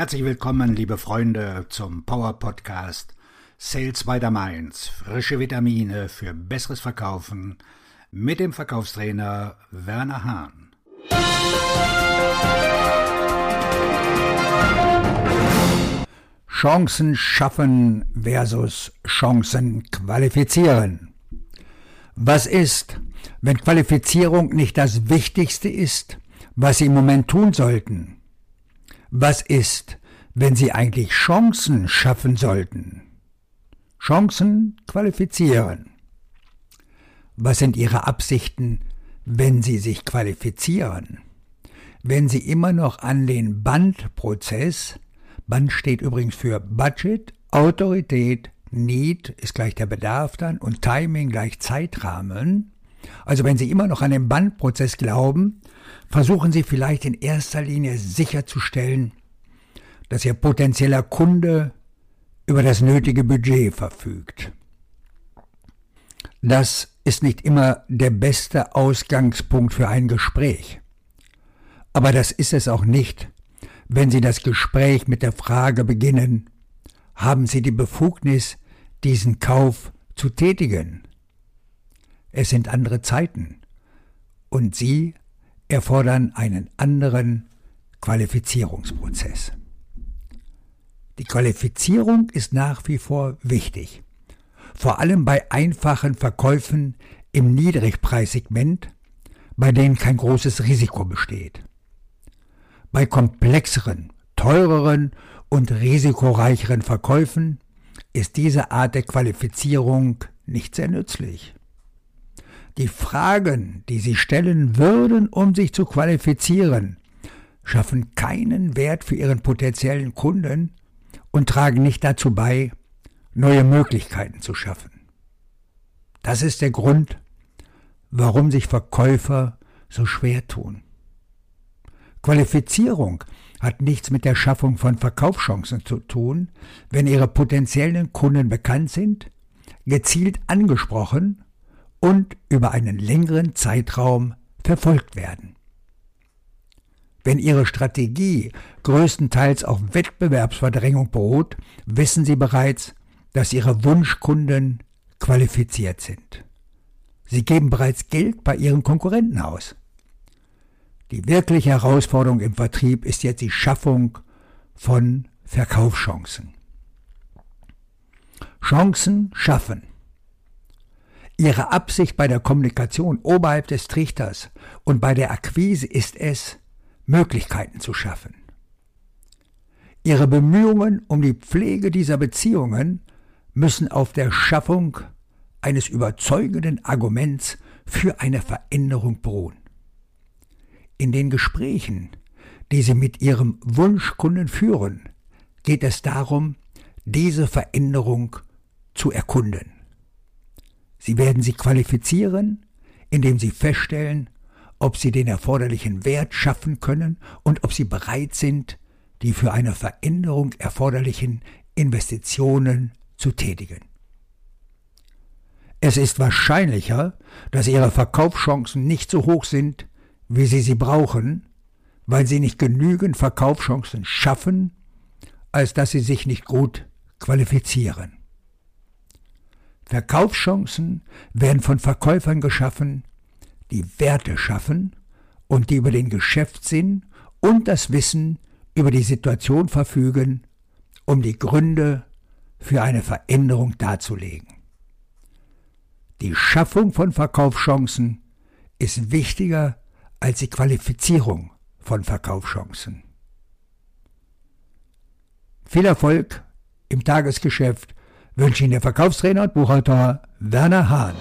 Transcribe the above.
Herzlich willkommen, liebe Freunde, zum Power Podcast Sales by the Mainz. Frische Vitamine für besseres Verkaufen mit dem Verkaufstrainer Werner Hahn. Chancen schaffen versus Chancen qualifizieren. Was ist, wenn Qualifizierung nicht das Wichtigste ist, was Sie im Moment tun sollten? Was ist, wenn Sie eigentlich Chancen schaffen sollten? Chancen qualifizieren. Was sind Ihre Absichten, wenn Sie sich qualifizieren? Wenn Sie immer noch an den Bandprozess, Band steht übrigens für Budget, Autorität, Need ist gleich der Bedarf dann und Timing gleich Zeitrahmen. Also wenn Sie immer noch an den Bandprozess glauben, versuchen Sie vielleicht in erster Linie sicherzustellen, dass Ihr potenzieller Kunde über das nötige Budget verfügt. Das ist nicht immer der beste Ausgangspunkt für ein Gespräch. Aber das ist es auch nicht, wenn Sie das Gespräch mit der Frage beginnen, haben Sie die Befugnis, diesen Kauf zu tätigen? Es sind andere Zeiten und Sie erfordern einen anderen Qualifizierungsprozess. Die Qualifizierung ist nach wie vor wichtig, vor allem bei einfachen Verkäufen im Niedrigpreissegment, bei denen kein großes Risiko besteht. Bei komplexeren, teureren und risikoreicheren Verkäufen ist diese Art der Qualifizierung nicht sehr nützlich. Die Fragen, die Sie stellen würden, um sich zu qualifizieren, schaffen keinen Wert für Ihren potenziellen Kunden und tragen nicht dazu bei, neue Möglichkeiten zu schaffen. Das ist der Grund, warum sich Verkäufer so schwer tun. Qualifizierung hat nichts mit der Schaffung von Verkaufschancen zu tun, wenn ihre potenziellen Kunden bekannt sind, gezielt angesprochen und über einen längeren Zeitraum verfolgt werden. Wenn Ihre Strategie größtenteils auf Wettbewerbsverdrängung beruht, wissen Sie bereits, dass Ihre Wunschkunden qualifiziert sind. Sie geben bereits Geld bei Ihren Konkurrenten aus. Die wirkliche Herausforderung im Vertrieb ist jetzt die Schaffung von Verkaufschancen. Chancen schaffen. Ihre Absicht bei der Kommunikation oberhalb des Trichters und bei der Akquise ist es, Möglichkeiten zu schaffen. Ihre Bemühungen um die Pflege dieser Beziehungen müssen auf der Schaffung eines überzeugenden Arguments für eine Veränderung beruhen. In den Gesprächen, die Sie mit Ihrem Wunschkunden führen, geht es darum, diese Veränderung zu erkunden. Sie werden sie qualifizieren, indem Sie feststellen, ob Sie den erforderlichen Wert schaffen können und ob Sie bereit sind, die für eine Veränderung erforderlichen Investitionen zu tätigen. Es ist wahrscheinlicher, dass Ihre Verkaufschancen nicht so hoch sind, wie Sie sie brauchen, weil Sie nicht genügend Verkaufschancen schaffen, als dass Sie sich nicht gut qualifizieren. Verkaufschancen werden von Verkäufern geschaffen, die Werte schaffen und die über den Geschäftssinn und das Wissen über die Situation verfügen, um die Gründe für eine Veränderung darzulegen. Die Schaffung von Verkaufschancen ist wichtiger als die Qualifizierung von Verkaufschancen. Viel Erfolg im Tagesgeschäft wünsche Ihnen der Verkaufstrainer und Buchautor Werner Hahn.